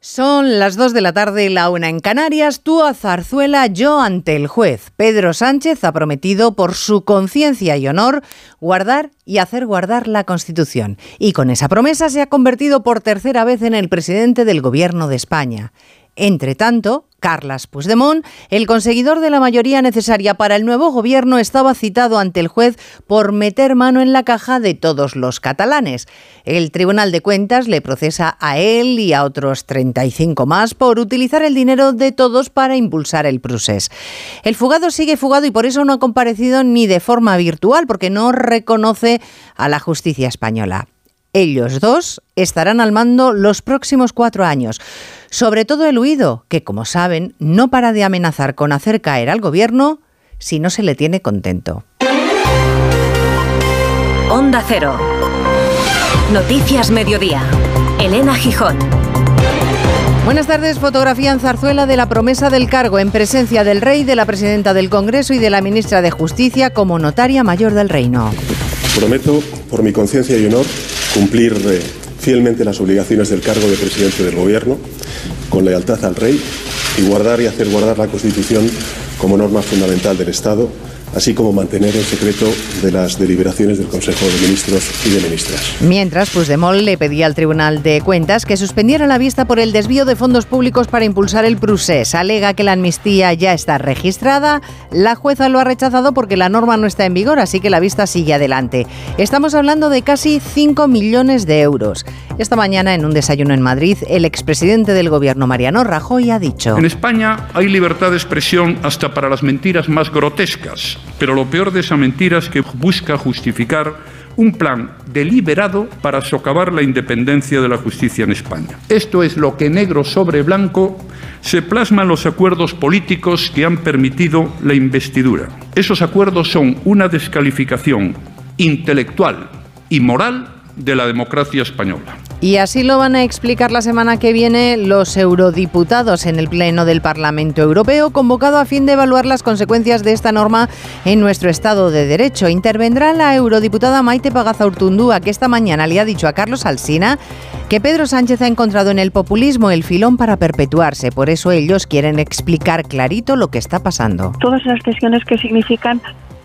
Son las 2 de la tarde, la una en Canarias, tú a Zarzuela, yo ante el juez. Pedro Sánchez ha prometido por su conciencia y honor guardar y hacer guardar la Constitución. Y con esa promesa se ha convertido por tercera vez en el presidente del Gobierno de España. Entre tanto, Carles Puigdemont, el conseguidor de la mayoría necesaria para el nuevo gobierno, estaba citado ante el juez por meter mano en la caja de todos los catalanes. El Tribunal de Cuentas le procesa a él y a otros 35 más por utilizar el dinero de todos para impulsar el procés. El fugado sigue fugado y por eso no ha comparecido ni de forma virtual, porque no reconoce a la justicia española. Ellos dos estarán al mando los próximos cuatro años. Sobre todo el huido, que como saben, no para de amenazar con hacer caer al gobierno si no se le tiene contento. Onda Cero. Noticias Mediodía. Elena Gijón. Buenas tardes. Fotografía en Zarzuela de la promesa del cargo en presencia del rey, de la presidenta del Congreso y de la ministra de Justicia como notaria mayor del reino. Prometo, por mi conciencia y honor, cumplir eh, fielmente las obligaciones del cargo de presidente del Gobierno, con lealtad al Rey y guardar y hacer guardar la Constitución como norma fundamental del Estado así como mantener el secreto de las deliberaciones del Consejo de Ministros y de Ministras. Mientras, Puigdemont le pedía al Tribunal de Cuentas que suspendiera la vista por el desvío de fondos públicos para impulsar el procés. Alega que la amnistía ya está registrada. La jueza lo ha rechazado porque la norma no está en vigor, así que la vista sigue adelante. Estamos hablando de casi 5 millones de euros. Esta mañana, en un desayuno en Madrid, el expresidente del gobierno, Mariano Rajoy, ha dicho... En España hay libertad de expresión hasta para las mentiras más grotescas. Pero lo peor de esa mentira es que busca justificar un plan deliberado para socavar la independencia de la justicia en España. Esto es lo que negro sobre blanco se plasma en los acuerdos políticos que han permitido la investidura. Esos acuerdos son una descalificación intelectual y moral de la democracia española. Y así lo van a explicar la semana que viene los eurodiputados en el Pleno del Parlamento Europeo, convocado a fin de evaluar las consecuencias de esta norma en nuestro Estado de Derecho. Intervendrá la eurodiputada Maite Pagazaurtundúa, que esta mañana le ha dicho a Carlos Alsina que Pedro Sánchez ha encontrado en el populismo el filón para perpetuarse. Por eso ellos quieren explicar clarito lo que está pasando. Todas las tensiones que significan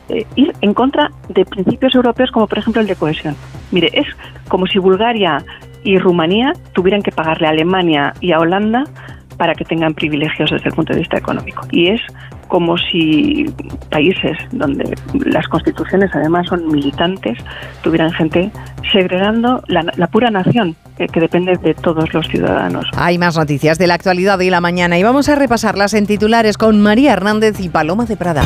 eh, ir en contra de principios europeos como por ejemplo el de cohesión. Mire, es como si Bulgaria y Rumanía tuvieran que pagarle a Alemania y a Holanda para que tengan privilegios desde el punto de vista económico. Y es como si países donde las constituciones además son militantes tuvieran gente segregando la, la pura nación eh, que depende de todos los ciudadanos. Hay más noticias de la actualidad de la mañana y vamos a repasarlas en titulares con María Hernández y Paloma de Prada.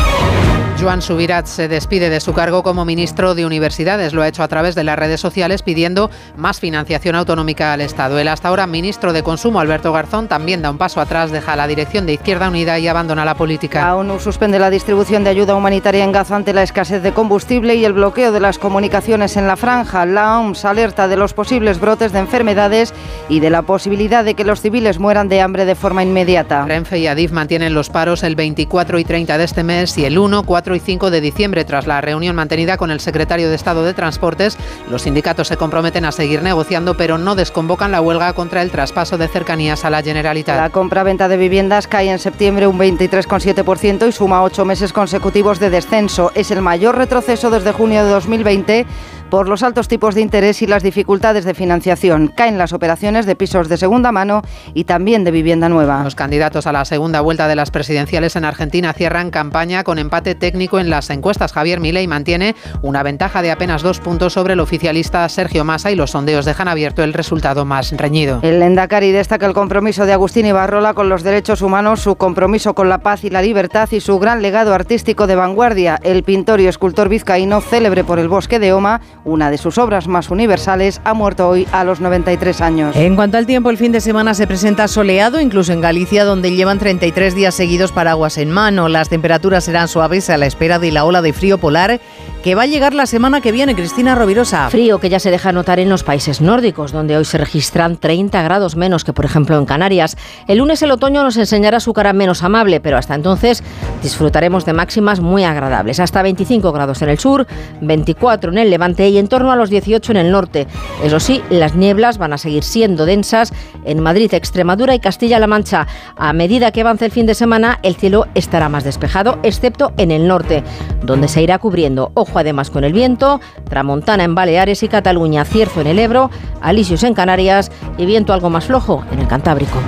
Joan Subirat se despide de su cargo como ministro de Universidades. Lo ha hecho a través de las redes sociales pidiendo más financiación autonómica al Estado. El hasta ahora ministro de Consumo, Alberto Garzón, también da un paso atrás, deja la dirección de Izquierda Unida y abandona la política. La ONU suspende la distribución de ayuda humanitaria en Gaza ante la escasez de combustible y el bloqueo de las comunicaciones en la franja. La OMS alerta de los posibles brotes de enfermedades y de la posibilidad de que los civiles mueran de hambre de forma inmediata. Renfe y Adif mantienen los paros el 24 y 30 de este mes y el 1, 4 y 5 de diciembre. Tras la reunión mantenida con el secretario de Estado de Transportes, los sindicatos se comprometen a seguir negociando, pero no desconvocan la huelga contra el traspaso de cercanías a la Generalitat. La compra-venta de viviendas cae en septiembre un 23,7% y suma ocho meses consecutivos de descenso. Es el mayor retroceso desde junio de 2020 por los altos tipos de interés y las dificultades de financiación. Caen las operaciones de pisos de segunda mano y también de vivienda nueva. Los candidatos a la segunda vuelta de las presidenciales en Argentina cierran campaña con empate técnico en las encuestas. Javier Milei mantiene una ventaja de apenas dos puntos sobre el oficialista Sergio Massa y los sondeos dejan abierto el resultado más reñido. El Endacari destaca el compromiso de Agustín Ibarrola con los derechos humanos, su compromiso con la paz y la libertad y su gran legado artístico de vanguardia. El pintor y escultor vizcaíno, célebre por el bosque de Oma, una de sus obras más universales, ha muerto hoy a los 93 años. En cuanto al tiempo, el fin de semana se presenta soleado, incluso en Galicia, donde llevan 33 días seguidos paraguas en mano. Las temperaturas serán suaves a la espera de la ola de frío polar que va a llegar la semana que viene, Cristina Rovirosa. Frío que ya se deja notar en los países nórdicos, donde hoy se registran 30 grados menos que, por ejemplo, en Canarias. El lunes el otoño nos enseñará su cara menos amable, pero hasta entonces disfrutaremos de máximas muy agradables. Hasta 25 grados en el sur, 24 en el levante y en torno a los 18 en el norte. Eso sí, las nieblas van a seguir siendo densas en Madrid, Extremadura y Castilla-La Mancha. A medida que avance el fin de semana, el cielo estará más despejado, excepto en el norte, donde se irá cubriendo. Además con el viento, tramontana en Baleares y Cataluña, cierzo en el Ebro, alisios en Canarias y viento algo más flojo en el Cantábrico.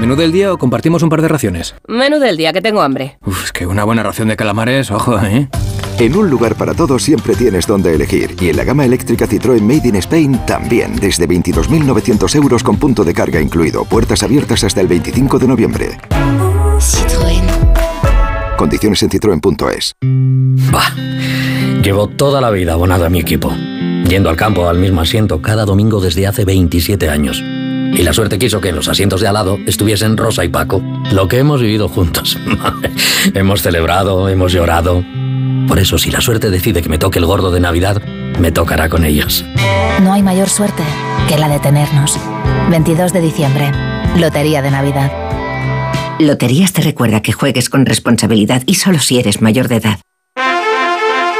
¿Menú del día o compartimos un par de raciones? Menú del día, que tengo hambre. Uf, es que una buena ración de calamares, ojo, ¿eh? En un lugar para todos siempre tienes donde elegir. Y en la gama eléctrica Citroën Made in Spain también. Desde 22.900 euros con punto de carga incluido. Puertas abiertas hasta el 25 de noviembre. Condiciones en citroen.es. Bah. Llevo toda la vida abonado a mi equipo. Yendo al campo al mismo asiento cada domingo desde hace 27 años. Y la suerte quiso que en los asientos de al lado estuviesen Rosa y Paco. Lo que hemos vivido juntos. hemos celebrado, hemos llorado. Por eso, si la suerte decide que me toque el gordo de Navidad, me tocará con ellos. No hay mayor suerte que la de tenernos. 22 de diciembre, Lotería de Navidad. Loterías te recuerda que juegues con responsabilidad y solo si eres mayor de edad.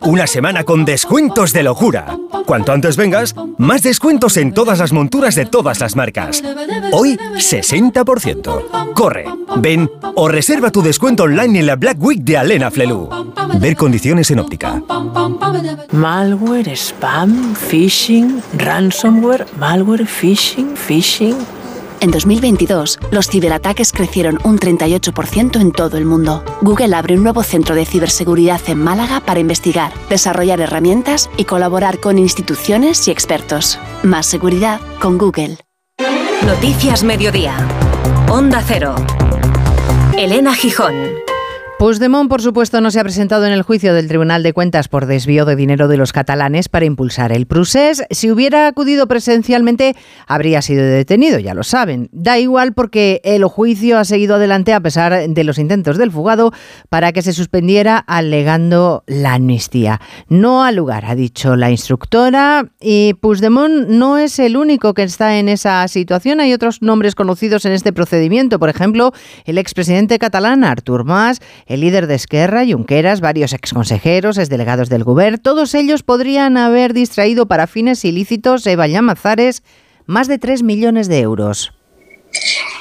Una semana con descuentos de locura. Cuanto antes vengas, más descuentos en todas las monturas de todas las marcas. Hoy, 60%. Corre, ven o reserva tu descuento online en la Black Week de Alena Flelu. Ver condiciones en óptica. Malware, spam, phishing, ransomware, malware, phishing, phishing. En 2022, los ciberataques crecieron un 38% en todo el mundo. Google abre un nuevo centro de ciberseguridad en Málaga para investigar, desarrollar herramientas y colaborar con instituciones y expertos. Más seguridad con Google. Noticias Mediodía. Onda Cero. Elena Gijón. Puigdemont, por supuesto, no se ha presentado en el juicio del Tribunal de Cuentas por desvío de dinero de los catalanes para impulsar el procés. Si hubiera acudido presencialmente, habría sido detenido, ya lo saben. Da igual porque el juicio ha seguido adelante a pesar de los intentos del fugado para que se suspendiera alegando la amnistía. No ha lugar, ha dicho la instructora, y Puigdemont no es el único que está en esa situación. Hay otros nombres conocidos en este procedimiento, por ejemplo, el expresidente catalán Artur Mas, el líder de Esquerra, Junqueras, varios exconsejeros, exdelegados del Gobierno, todos ellos podrían haber distraído para fines ilícitos Eva Llamazares más de 3 millones de euros.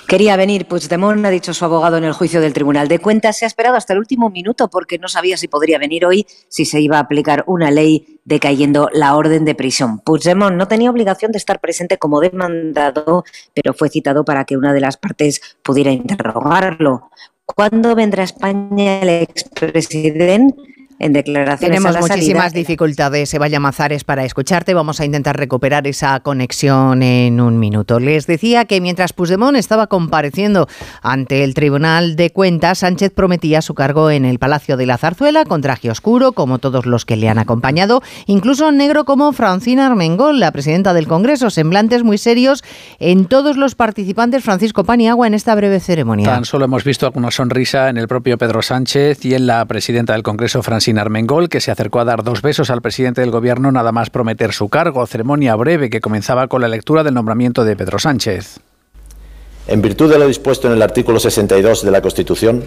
Quería venir Puigdemont, ha dicho su abogado en el juicio del Tribunal de Cuentas. Se ha esperado hasta el último minuto porque no sabía si podría venir hoy, si se iba a aplicar una ley decayendo la orden de prisión. Puigdemont no tenía obligación de estar presente como demandado, pero fue citado para que una de las partes pudiera interrogarlo. ¿Cuándo vendrá a España el expresidente? En declaraciones Tenemos muchísimas dificultades, Evaya Mazares, para escucharte. Vamos a intentar recuperar esa conexión en un minuto. Les decía que mientras Puigdemont estaba compareciendo ante el Tribunal de Cuentas, Sánchez prometía su cargo en el Palacio de la Zarzuela con traje oscuro, como todos los que le han acompañado, incluso negro como Francina Armengol, la presidenta del Congreso, semblantes muy serios en todos los participantes, Francisco Paniagua, en esta breve ceremonia. Tan solo hemos visto alguna sonrisa en el propio Pedro Sánchez y en la presidenta del Congreso, Francina sin Armengol, que se acercó a dar dos besos al presidente del gobierno nada más prometer su cargo, ceremonia breve que comenzaba con la lectura del nombramiento de Pedro Sánchez. En virtud de lo dispuesto en el artículo 62 de la Constitución,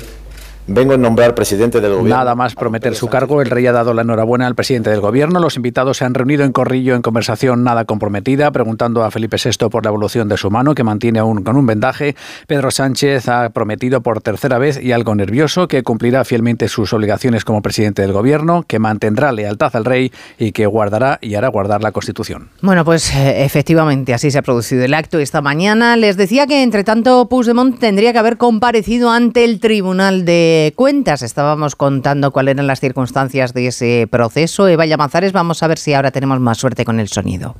Vengo a nombrar presidente del gobierno. Nada más prometer su cargo, el rey ha dado la enhorabuena al presidente del gobierno. Los invitados se han reunido en Corrillo en conversación nada comprometida, preguntando a Felipe VI por la evolución de su mano, que mantiene aún con un vendaje. Pedro Sánchez ha prometido por tercera vez y algo nervioso que cumplirá fielmente sus obligaciones como presidente del gobierno, que mantendrá lealtad al rey y que guardará y hará guardar la Constitución. Bueno, pues eh, efectivamente así se ha producido el acto esta mañana. Les decía que entre tanto Puigdemont tendría que haber comparecido ante el Tribunal de cuentas. Estábamos contando cuáles eran las circunstancias de ese proceso. Eva Llamazares, vamos a ver si ahora tenemos más suerte con el sonido.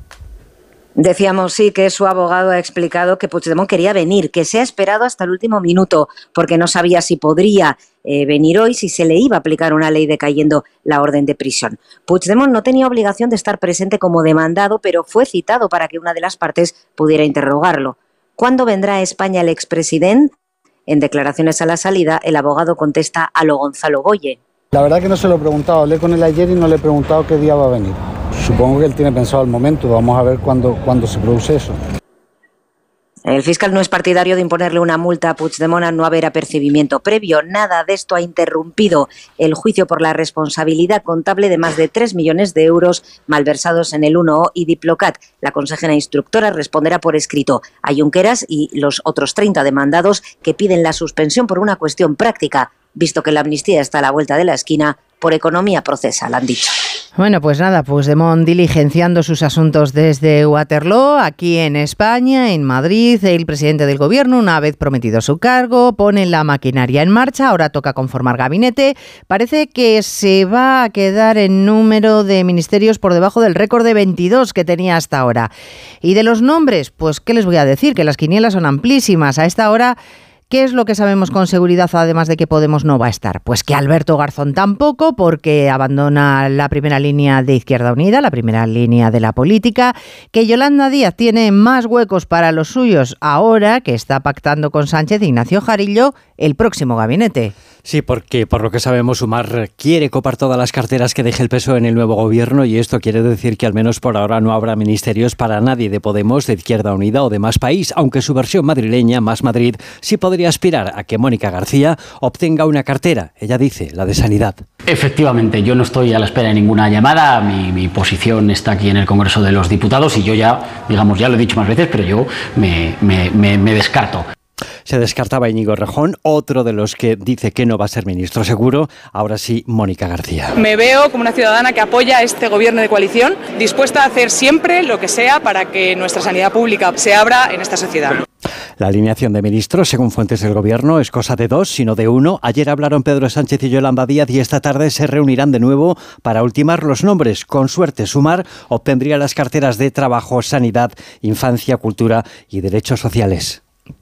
Decíamos sí que su abogado ha explicado que Puigdemont quería venir, que se ha esperado hasta el último minuto porque no sabía si podría eh, venir hoy si se le iba a aplicar una ley decayendo la orden de prisión. Puigdemont no tenía obligación de estar presente como demandado, pero fue citado para que una de las partes pudiera interrogarlo. ¿Cuándo vendrá a España el expresidente? En declaraciones a la salida, el abogado contesta a lo Gonzalo Goye. La verdad que no se lo he preguntado, hablé con él ayer y no le he preguntado qué día va a venir. Supongo que él tiene pensado el momento, vamos a ver cuándo, cuándo se produce eso. El fiscal no es partidario de imponerle una multa a Puigdemont a no haber apercibimiento previo. Nada de esto ha interrumpido el juicio por la responsabilidad contable de más de 3 millones de euros malversados en el 1O y Diplocat. La consejera instructora responderá por escrito a Junqueras y los otros 30 demandados que piden la suspensión por una cuestión práctica, visto que la amnistía está a la vuelta de la esquina por economía procesal, han dicho. Bueno, pues nada, pues Demón diligenciando sus asuntos desde Waterloo, aquí en España, en Madrid, el presidente del gobierno, una vez prometido su cargo, pone la maquinaria en marcha, ahora toca conformar gabinete. Parece que se va a quedar en número de ministerios por debajo del récord de 22 que tenía hasta ahora. Y de los nombres, pues qué les voy a decir, que las quinielas son amplísimas. A esta hora ¿Qué es lo que sabemos con seguridad, además de que Podemos no va a estar? Pues que Alberto Garzón tampoco, porque abandona la primera línea de Izquierda Unida, la primera línea de la política, que Yolanda Díaz tiene más huecos para los suyos ahora que está pactando con Sánchez Ignacio Jarillo el próximo gabinete. Sí, porque por lo que sabemos, Sumar quiere copar todas las carteras que deje el peso en el nuevo gobierno y esto quiere decir que al menos por ahora no habrá ministerios para nadie de Podemos, de Izquierda Unida o de Más País, aunque su versión madrileña, Más Madrid, sí podría aspirar a que Mónica García obtenga una cartera, ella dice, la de Sanidad. Efectivamente, yo no estoy a la espera de ninguna llamada, mi, posición está aquí en el Congreso de los Diputados y yo ya, digamos, ya lo he dicho más veces, pero yo me descarto. Se descartaba Íñigo Rejón, otro de los que dice que no va a ser ministro seguro. Ahora sí, Mónica García. Me veo como una ciudadana que apoya este gobierno de coalición, dispuesta a hacer siempre lo que sea para que nuestra sanidad pública se abra en esta sociedad. La alineación de ministros, según fuentes del Gobierno, es cosa de dos, sino de uno. Ayer hablaron Pedro Sánchez y Yolanda Díaz y esta tarde se reunirán de nuevo para ultimar los nombres. Con suerte, Sumar obtendría las carteras de Trabajo, Sanidad, Infancia, Cultura y Derechos Sociales.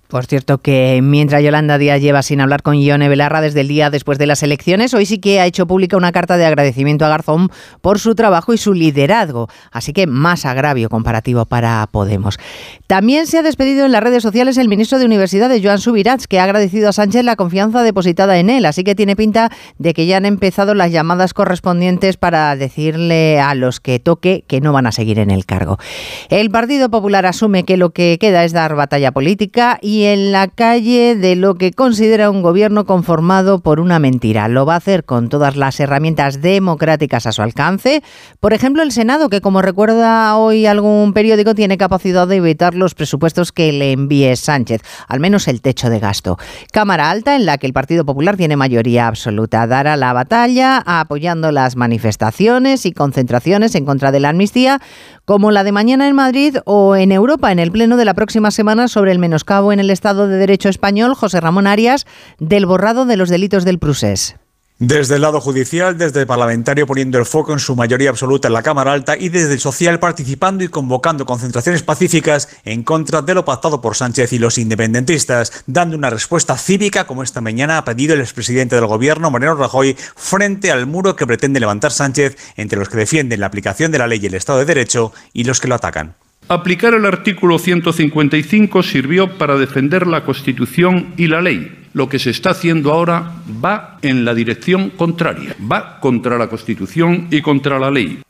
Por cierto, que mientras Yolanda Díaz lleva sin hablar con Ione Belarra desde el día después de las elecciones, hoy sí que ha hecho pública una carta de agradecimiento a Garzón por su trabajo y su liderazgo. Así que más agravio comparativo para Podemos. También se ha despedido en las redes sociales el ministro de Universidades, Joan Subirats, que ha agradecido a Sánchez la confianza depositada en él. Así que tiene pinta de que ya han empezado las llamadas correspondientes para decirle a los que toque que no van a seguir en el cargo. El Partido Popular asume que lo que queda es dar batalla política y en la calle de lo que considera un gobierno conformado por una mentira. Lo va a hacer con todas las herramientas democráticas a su alcance. Por ejemplo, el Senado, que como recuerda hoy algún periódico, tiene capacidad de evitar los presupuestos que le envíe Sánchez, al menos el techo de gasto. Cámara Alta, en la que el Partido Popular tiene mayoría absoluta, dará la batalla apoyando las manifestaciones y concentraciones en contra de la amnistía, como la de mañana en Madrid o en Europa, en el pleno de la próxima semana sobre el menoscabo en el Estado de Derecho español, José Ramón Arias, del borrado de los delitos del Prusés. Desde el lado judicial, desde el parlamentario poniendo el foco en su mayoría absoluta en la Cámara Alta y desde el social participando y convocando concentraciones pacíficas en contra de lo pactado por Sánchez y los independentistas, dando una respuesta cívica como esta mañana ha pedido el expresidente del gobierno, Mariano Rajoy, frente al muro que pretende levantar Sánchez entre los que defienden la aplicación de la ley y el Estado de Derecho y los que lo atacan. Aplicar el artículo 155 sirvió para defender la Constitución y la ley. Lo que se está haciendo ahora va en la dirección contraria, va contra la Constitución y contra la ley.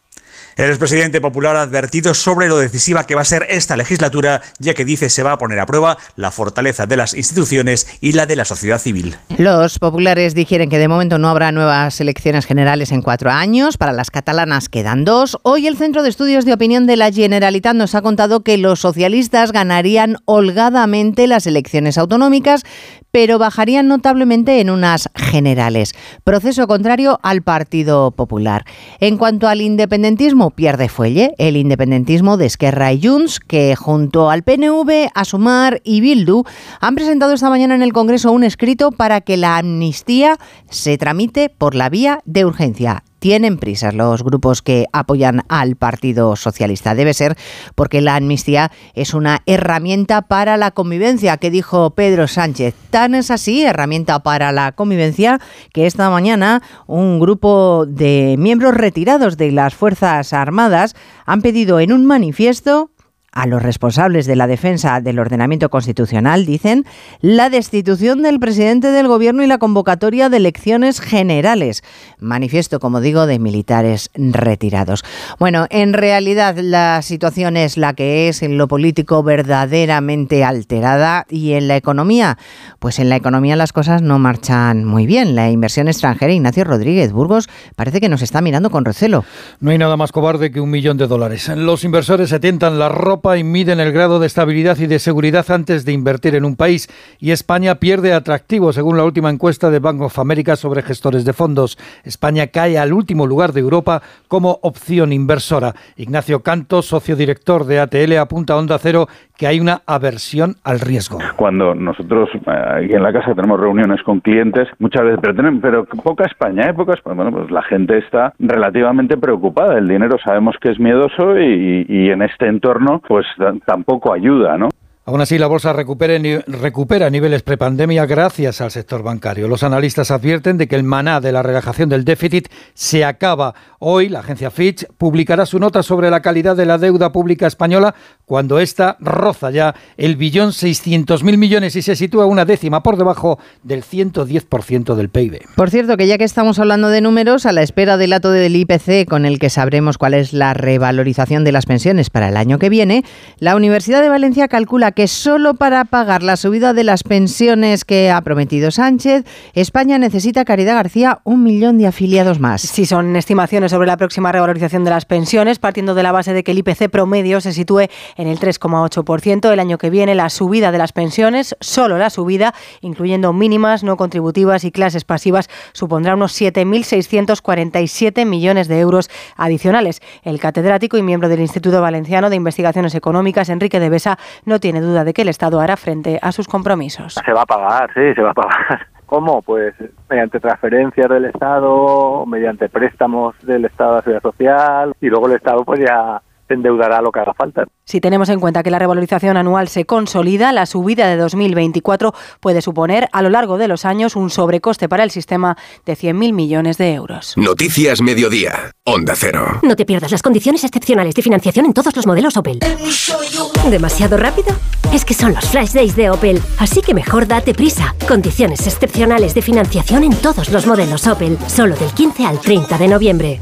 El expresidente popular ha advertido sobre lo decisiva que va a ser esta legislatura, ya que dice se va a poner a prueba la fortaleza de las instituciones y la de la sociedad civil. Los populares dijeron que de momento no habrá nuevas elecciones generales en cuatro años. Para las catalanas quedan dos. Hoy el Centro de Estudios de Opinión de la Generalitat nos ha contado que los socialistas ganarían holgadamente las elecciones autonómicas, pero bajarían notablemente en unas generales. Proceso contrario al Partido Popular. En cuanto al independentismo, pierde fuelle el independentismo de Esquerra y Junts, que junto al PNV, Asumar y Bildu han presentado esta mañana en el Congreso un escrito para que la amnistía se tramite por la vía de urgencia tienen prisas los grupos que apoyan al Partido Socialista. Debe ser porque la amnistía es una herramienta para la convivencia, que dijo Pedro Sánchez. Tan es así, herramienta para la convivencia, que esta mañana un grupo de miembros retirados de las Fuerzas Armadas han pedido en un manifiesto a los responsables de la defensa del ordenamiento constitucional, dicen, la destitución del presidente del gobierno y la convocatoria de elecciones generales. Manifiesto, como digo, de militares retirados. Bueno, en realidad la situación es la que es en lo político verdaderamente alterada y en la economía, pues en la economía las cosas no marchan muy bien. La inversión extranjera, Ignacio Rodríguez Burgos, parece que nos está mirando con recelo. No hay nada más cobarde que un millón de dólares. Los inversores se tientan la ropa y miden el grado de estabilidad y de seguridad antes de invertir en un país. Y España pierde atractivo, según la última encuesta de Bank of America sobre gestores de fondos. España cae al último lugar de Europa como opción inversora. Ignacio Canto, socio director de ATL, apunta a Onda Cero que hay una aversión al riesgo. Cuando nosotros eh, aquí en la casa tenemos reuniones con clientes, muchas veces, pero, tenemos, pero poca España, ¿eh? Poca España. Bueno, pues la gente está relativamente preocupada. El dinero sabemos que es miedoso y, y en este entorno, pues tampoco ayuda, ¿no? Aún así, la bolsa recupera, niveles prepandemia gracias al sector bancario. Los analistas advierten de que el maná de la relajación del déficit se acaba. Hoy, la agencia Fitch publicará su nota sobre la calidad de la deuda pública española cuando ésta roza ya el billón 600 mil millones y se sitúa una décima por debajo del 110% del PIB. Por cierto, que ya que estamos hablando de números, a la espera del dato del IPC con el que sabremos cuál es la revalorización de las pensiones para el año que viene, la Universidad de Valencia calcula que solo para pagar la subida de las pensiones que ha prometido Sánchez, España necesita, Caridad García, un millón de afiliados más. Sí, son estimaciones sobre la próxima revalorización de las pensiones, partiendo de la base de que el IPC promedio se sitúe en el 3,8%. El año que viene, la subida de las pensiones, solo la subida, incluyendo mínimas, no contributivas y clases pasivas, supondrá unos 7.647 millones de euros adicionales. El catedrático y miembro del Instituto Valenciano de Investigaciones Económicas, Enrique de Besa, no tiene duda duda de que el Estado hará frente a sus compromisos. Se va a pagar, sí, se va a pagar. ¿Cómo? Pues mediante transferencias del Estado, mediante préstamos del Estado a la Seguridad Social y luego el Estado pues ya endeudará lo que haga falta. Si tenemos en cuenta que la revalorización anual se consolida, la subida de 2024 puede suponer a lo largo de los años un sobrecoste para el sistema de 100.000 millones de euros. Noticias Mediodía, Onda Cero. No te pierdas las condiciones excepcionales de financiación en todos los modelos Opel. ¿Demasiado rápido? Es que son los flash days de Opel, así que mejor date prisa. Condiciones excepcionales de financiación en todos los modelos Opel, solo del 15 al 30 de noviembre.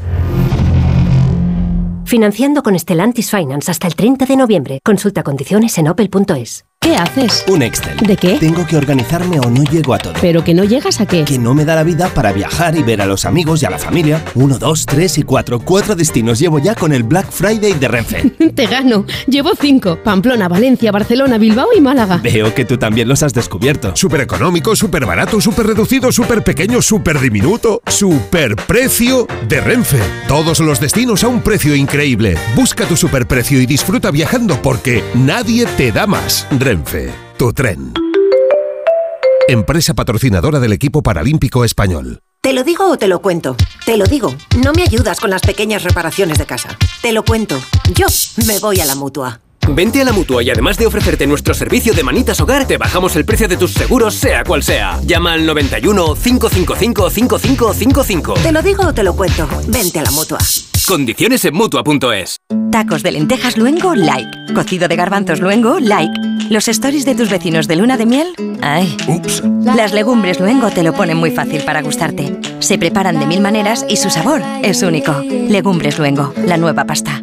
Financiando con Stellantis Finance hasta el 30 de noviembre. Consulta condiciones en opel.es. ¿Qué haces? Un Excel. ¿De qué? Tengo que organizarme o no llego a todo. ¿Pero que no llegas a qué? Que no me da la vida para viajar y ver a los amigos y a la familia. Uno, dos, tres y cuatro. Cuatro destinos llevo ya con el Black Friday de Renfe. Te gano. Llevo cinco. Pamplona, Valencia, Barcelona, Bilbao y Málaga. Veo que tú también los has descubierto. Súper económico, súper barato, súper reducido, súper pequeño, súper diminuto. Súper precio de Renfe. Todos los destinos a un precio increíble. Busca tu superprecio y disfruta viajando porque nadie te da más. Renfe, tu tren. Empresa patrocinadora del equipo paralímpico español. ¿Te lo digo o te lo cuento? Te lo digo. No me ayudas con las pequeñas reparaciones de casa. Te lo cuento. Yo me voy a la mutua. Vente a la mutua y además de ofrecerte nuestro servicio de manitas hogar, te bajamos el precio de tus seguros, sea cual sea. Llama al 91 555 5555. Te lo digo o te lo cuento. Vente a la mutua. Condiciones en mutua.es. Tacos de lentejas luengo, like. Cocido de garbanzos luengo, like. Los stories de tus vecinos de luna de miel, ay. Ups. Las legumbres luengo te lo ponen muy fácil para gustarte. Se preparan de mil maneras y su sabor es único. Legumbres luengo, la nueva pasta.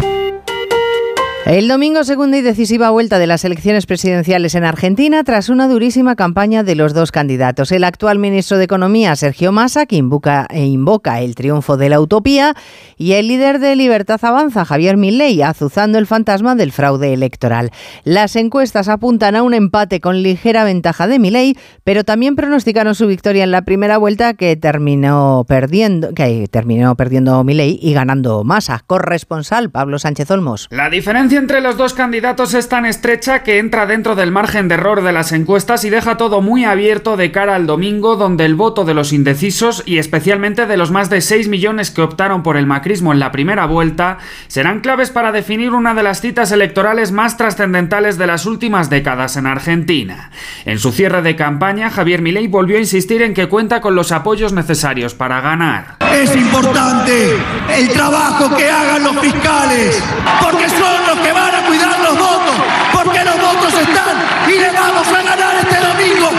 El domingo, segunda y decisiva vuelta de las elecciones presidenciales en Argentina tras una durísima campaña de los dos candidatos. El actual ministro de Economía, Sergio Massa, que invoca, e el triunfo de la utopía, y el líder de Libertad Avanza, Javier Milei, azuzando el fantasma del fraude electoral. Las encuestas apuntan a un empate con ligera ventaja de Milei, pero también pronosticaron su victoria en la primera vuelta que terminó perdiendo, que terminó perdiendo y ganando Massa. Corresponsal Pablo Sánchez Olmos. La diferencia distancia entre los dos candidatos es tan estrecha que entra dentro del margen de error de las encuestas y deja todo muy abierto de cara al domingo, donde el voto de los indecisos y especialmente de los más de 6 millones que optaron por el macrismo en la primera vuelta serán claves para definir una de las citas electorales más trascendentales de las últimas décadas en Argentina. En su cierre de campaña, Javier Milei volvió a insistir en que cuenta con los apoyos necesarios para ganar. Es importante el trabajo que hagan los fiscales, porque son los que van a cuidar los votos, porque los votos están y le vamos a ganar este domingo.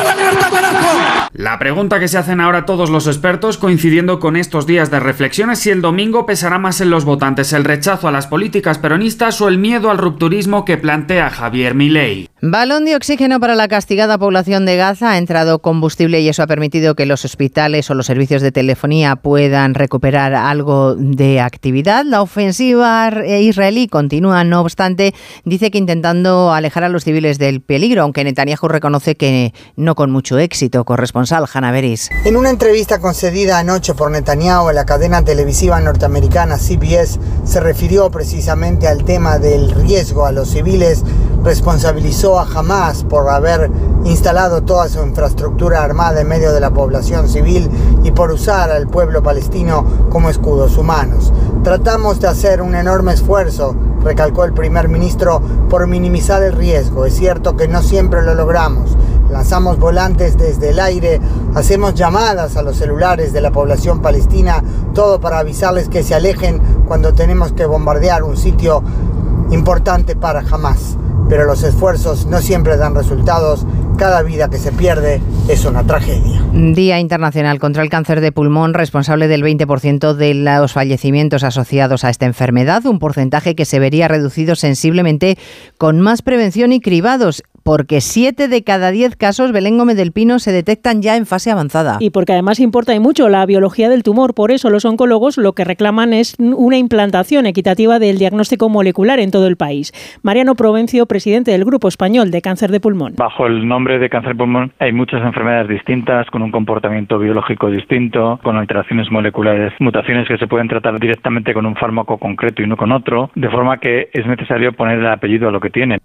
¡Viva la pregunta que se hacen ahora todos los expertos, coincidiendo con estos días de reflexión, es si el domingo pesará más en los votantes el rechazo a las políticas peronistas o el miedo al rupturismo que plantea Javier Milei. Balón de oxígeno para la castigada población de Gaza. Ha entrado combustible y eso ha permitido que los hospitales o los servicios de telefonía puedan recuperar algo de actividad. La ofensiva israelí continúa, no obstante, dice que intentando alejar a los civiles del peligro, aunque Netanyahu reconoce que con mucho éxito. Corresponsal Hanna Beris. En una entrevista concedida anoche por Netanyahu en la cadena televisiva norteamericana CBS, se refirió precisamente al tema del riesgo a los civiles, responsabilizó a Hamas por haber instalado toda su infraestructura armada en medio de la población civil y por usar al pueblo palestino como escudos humanos. Tratamos de hacer un enorme esfuerzo, recalcó el primer ministro, por minimizar el riesgo. Es cierto que no siempre lo logramos. Lanzamos volantes desde el aire, hacemos llamadas a los celulares de la población palestina, todo para avisarles que se alejen cuando tenemos que bombardear un sitio importante para Hamas pero los esfuerzos no siempre dan resultados. Cada vida que se pierde es una tragedia. Día Internacional contra el Cáncer de Pulmón, responsable del 20% de los fallecimientos asociados a esta enfermedad, un porcentaje que se vería reducido sensiblemente con más prevención y cribados porque 7 de cada 10 casos Belén Gómez del Pino se detectan ya en fase avanzada. Y porque además importa y mucho la biología del tumor, por eso los oncólogos lo que reclaman es una implantación equitativa del diagnóstico molecular en todo el país. Mariano Provencio, presidente del Grupo Español de Cáncer de Pulmón. Bajo el nombre de cáncer de pulmón hay muchas enfermedades distintas, con un comportamiento biológico distinto, con alteraciones moleculares, mutaciones que se pueden tratar directamente con un fármaco concreto y no con otro, de forma que es necesario poner el apellido a lo que tiene.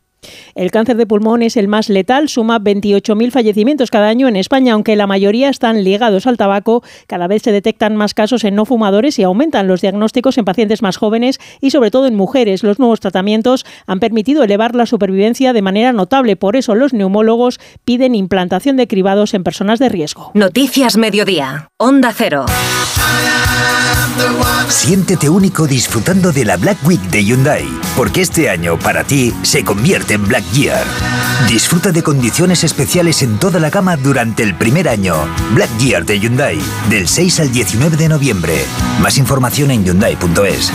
El cáncer de pulmón es el más letal, suma 28.000 fallecimientos cada año en España, aunque la mayoría están ligados al tabaco. Cada vez se detectan más casos en no fumadores y aumentan los diagnósticos en pacientes más jóvenes y sobre todo en mujeres. Los nuevos tratamientos han permitido elevar la supervivencia de manera notable. Por eso los neumólogos piden implantación de cribados en personas de riesgo. Noticias Mediodía. Onda Cero. Siéntete único disfrutando de la Black Week de Hyundai, porque este año para ti se convierte en Black Year. Disfruta de condiciones especiales en toda la gama durante el primer año. Black Year de Hyundai, del 6 al 19 de noviembre. Más información en hyundai.es.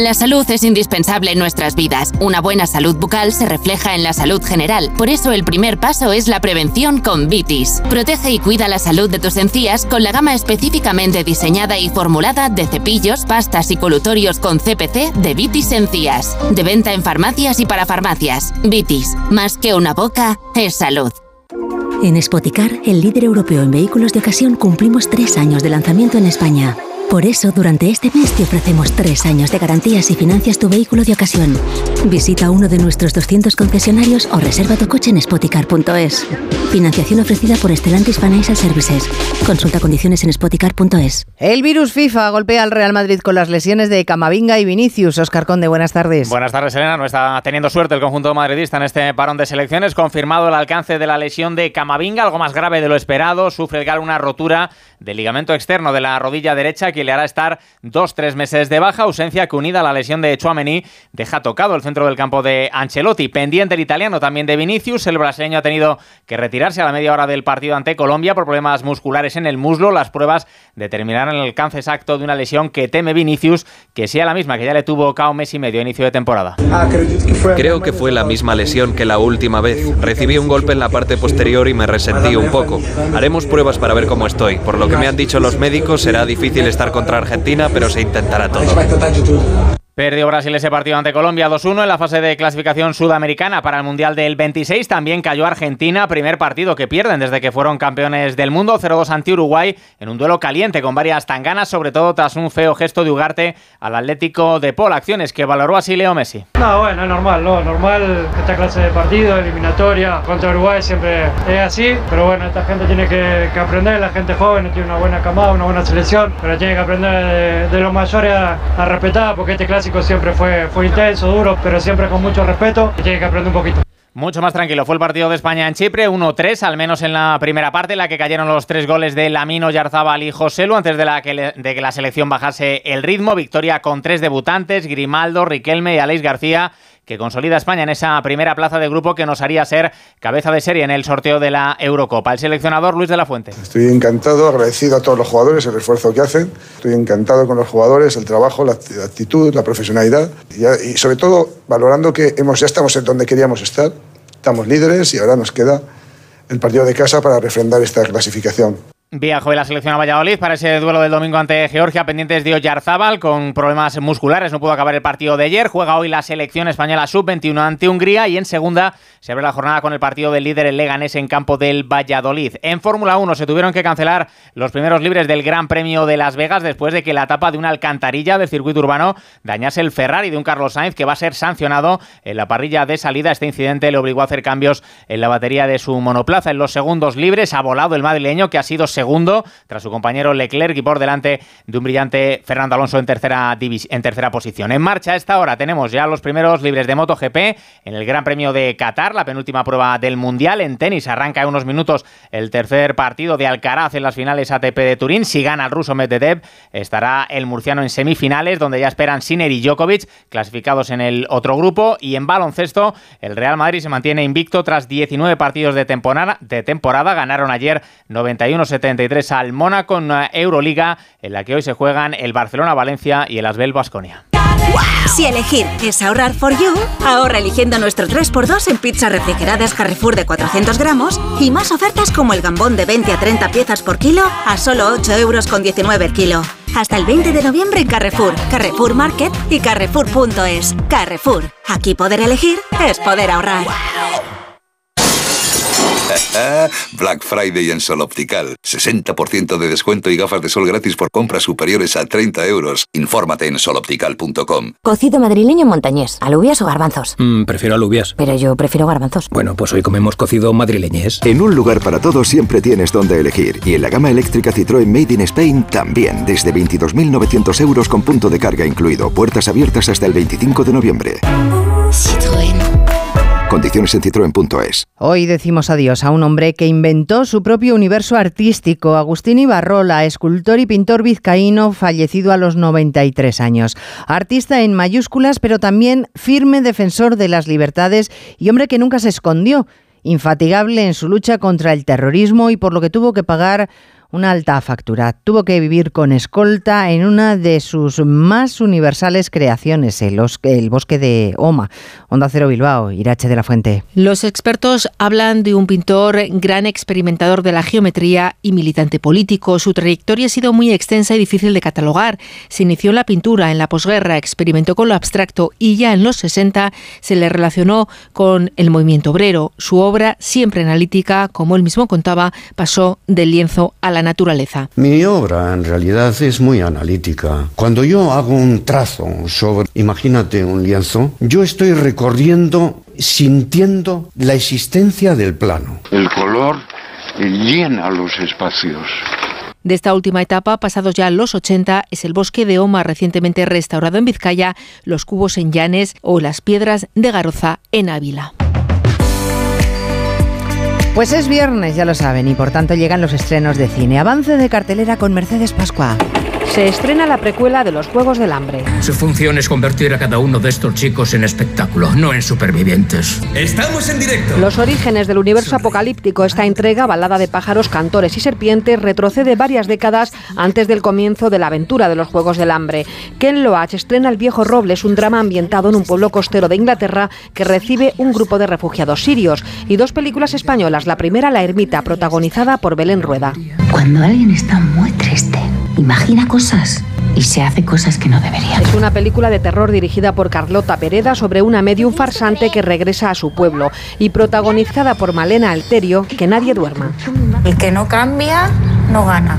La salud es indispensable en nuestras vidas. Una buena salud bucal se refleja en la salud general. Por eso el primer paso es la prevención con Vitis. Protege y cuida la salud de tus encías con la gama específicamente diseñada y formulada de cepillos, pastas y colutorios con CPC de Vitis Encías. De venta en farmacias y para farmacias. Vitis, más que una boca, es salud. En Spoticar, el líder europeo en vehículos de ocasión, cumplimos tres años de lanzamiento en España. Por eso, durante este mes te ofrecemos tres años de garantías y financias tu vehículo de ocasión. Visita uno de nuestros 200 concesionarios o reserva tu coche en spoticar.es. Financiación ofrecida por Stellantis Financial Services. Consulta condiciones en spoticar.es. El virus FIFA golpea al Real Madrid con las lesiones de Camavinga y Vinicius. Oscar Conde, buenas tardes. Buenas tardes, Elena. No está teniendo suerte el conjunto madridista en este parón de selecciones. Confirmado el alcance de la lesión de Camavinga, algo más grave de lo esperado. Sufre el gal una rotura del ligamento externo de la rodilla derecha que le hará estar dos, tres meses de baja, ausencia que unida a la lesión de Chouameni deja tocado el centro del campo de Ancelotti. Pendiente el italiano también de Vinicius, el brasileño ha tenido que retirarse a la media hora del partido ante Colombia por problemas musculares en el muslo. Las pruebas determinarán el alcance exacto de una lesión que teme Vinicius, que sea la misma que ya le tuvo cao mes y medio a inicio de temporada. Creo que fue la misma lesión que la última vez. Recibí un golpe en la parte posterior y me resentí un poco. Haremos pruebas para ver cómo estoy. Por lo que me han dicho los médicos, será difícil estar contra Argentina, pero se intentará todo. Perdió Brasil ese partido ante Colombia 2-1 en la fase de clasificación sudamericana para el Mundial del 26. También cayó Argentina, primer partido que pierden desde que fueron campeones del mundo, 0-2 ante Uruguay en un duelo caliente con varias tanganas, sobre todo tras un feo gesto de Ugarte al Atlético de Pol. Acciones que valoró así Leo Messi. No, bueno, es normal, ¿no? Normal esta clase de partido, eliminatoria contra Uruguay siempre es así, pero bueno, esta gente tiene que, aprender, la gente joven tiene una buena camada, una buena selección, pero tiene que aprender de, los mayores a, a respetar porque este clásico siempre fue, fue intenso, duro, pero siempre con mucho respeto y tiene que aprender un poquito. Mucho más tranquilo fue el partido de España en Chipre, 1-3, al menos en la primera parte, en la que cayeron los tres goles de Lamino, Yarzábal y Joselu, antes de, la que, de que la selección bajase el ritmo. Victoria con tres debutantes, Grimaldo, Riquelme y Aleix García que consolida a España en esa primera plaza de grupo que nos haría ser cabeza de serie en el sorteo de la Eurocopa. El seleccionador Luis de la Fuente. Estoy encantado, agradecido a todos los jugadores el esfuerzo que hacen. Estoy encantado con los jugadores, el trabajo, la actitud, la profesionalidad y, sobre todo valorando que hemos, ya estamos en donde queríamos estar, estamos líderes y ahora nos queda el partido de casa para refrendar esta clasificación. Viajó la selección a Valladolid para ese duelo del domingo ante Georgia, pendientes de Oyarzábal, con problemas musculares, no pudo acabar el partido de ayer. Juega hoy la selección española sub-21 ante Hungría y en segunda se abre la jornada con el partido del líder el Leganés en campo del Valladolid. En Fórmula 1 se tuvieron que cancelar los primeros libres del Gran Premio de Las Vegas después de que la tapa de una alcantarilla del circuito urbano dañase el Ferrari de un Carlos Sainz que va a ser sancionado en la parrilla de salida. Este incidente le obligó a hacer cambios en la batería de su monoplaza. En los segundos libres ha volado el madrileño que ha sido segundo tras su compañero Leclerc y por delante de un brillante Fernando Alonso en tercera, en tercera posición. En marcha a esta hora tenemos ya los primeros libres de MotoGP en el Gran Premio de Qatar, la penúltima prueba del Mundial. En tenis arranca en unos minutos el tercer partido de Alcaraz en las finales ATP de Turín. Si gana el ruso Medvedev, estará el murciano en semifinales, donde ya esperan Sinner y Djokovic, clasificados en el otro grupo. Y en baloncesto, el Real Madrid se mantiene invicto tras 19 partidos de temporada. De temporada. Ganaron ayer 91-73 al Mónaco en una Euroliga en la que hoy se juegan el Barcelona-Valencia y el Asbel Basconia. Si elegir es ahorrar for you, ahorra eligiendo nuestro 3x2 en pizzas refrigeradas Carrefour de 400 gramos y más ofertas como el gambón de 20 a 30 piezas por kilo a solo 8 euros con 19 el kilo. Hasta el 20 de noviembre en Carrefour, Carrefour Market y Carrefour.es. Carrefour, aquí poder elegir es poder ahorrar. Black Friday en Sol Optical. 60% de descuento y gafas de sol gratis por compras superiores a 30 euros. Infórmate en soloptical.com. Cocido madrileño montañés. ¿Alubias o garbanzos? Mm, prefiero alubias. Pero yo prefiero garbanzos. Bueno, pues hoy comemos cocido madrileñés. En un lugar para todos siempre tienes donde elegir. Y en la gama eléctrica Citroën Made in Spain también. Desde 22.900 euros con punto de carga incluido. Puertas abiertas hasta el 25 de noviembre. Citroën. Condiciones en citroen.es. Hoy decimos adiós a un hombre que inventó su propio universo artístico, Agustín Ibarrola, escultor y pintor vizcaíno, fallecido a los 93 años. Artista en mayúsculas, pero también firme defensor de las libertades y hombre que nunca se escondió, infatigable en su lucha contra el terrorismo y por lo que tuvo que pagar una alta factura. Tuvo que vivir con escolta en una de sus más universales creaciones, el, bosque de Oma. Onda Cero Bilbao, Irache de la Fuente. Los expertos hablan de un pintor gran experimentador de la geometría y militante político. Su trayectoria ha sido muy extensa y difícil de catalogar. Se inició en la pintura en la posguerra, experimentó con lo abstracto y ya en los 60 se le relacionó con el movimiento obrero. Su obra, siempre analítica, como él mismo contaba, pasó del lienzo a la naturaleza. Mi obra en realidad es muy analítica. Cuando yo hago un trazo sobre, imagínate un lienzo, yo estoy recorriendo, sintiendo la existencia del plano. El color llena los espacios. De esta última etapa, pasados ya los 80, es el bosque de Oma recientemente restaurado en Vizcaya, los cubos en Llanes o las piedras de Garoza en Ávila. Pues es viernes, ya lo saben, y por tanto llegan los estrenos de cine. Avance de cartelera con Mercedes Pascua. Se estrena la precuela de los Juegos del Hambre. Su función es convertir a cada uno de estos chicos en espectáculo, no en supervivientes. ¡Estamos en directo! Los orígenes del universo apocalíptico. Esta entrega, balada de pájaros, cantores y serpientes, retrocede varias décadas antes del comienzo de la aventura de los Juegos del Hambre. Ken Loach estrena El viejo Robles, un drama ambientado en un pueblo costero de Inglaterra que recibe un grupo de refugiados sirios. Y dos películas españolas. La primera, La Ermita, protagonizada por Belén Rueda. Cuando alguien está muy triste, imagina cosas y se hace cosas que no debería. Es una película de terror dirigida por Carlota Pereda sobre una medium farsante que regresa a su pueblo y protagonizada por Malena Alterio, que nadie duerma. El que no cambia, no gana.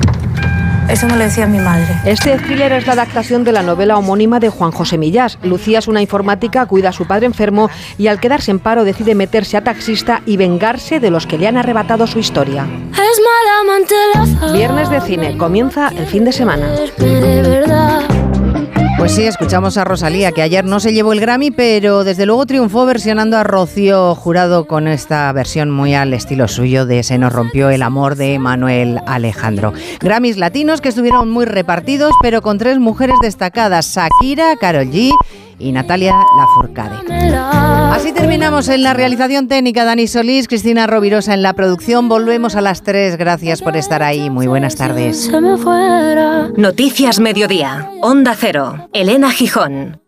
Eso me lo decía mi madre. Este thriller es la adaptación de la novela homónima de Juan José Millás. Lucía es una informática, cuida a su padre enfermo y al quedarse en paro decide meterse a taxista y vengarse de los que le han arrebatado su historia. Viernes de cine, comienza el fin de semana. Pues sí, escuchamos a Rosalía, que ayer no se llevó el Grammy, pero desde luego triunfó versionando a Rocío Jurado con esta versión muy al estilo suyo de Se nos rompió el amor de Manuel Alejandro. Grammys latinos que estuvieron muy repartidos, pero con tres mujeres destacadas, Shakira, Karol G y Natalia Lafourcade. Así terminamos en la realización técnica Dani Solís, Cristina Rovirosa en la producción. Volvemos a las tres. Gracias por estar ahí. Muy buenas tardes. Noticias Mediodía. Onda Cero. Elena Gijón.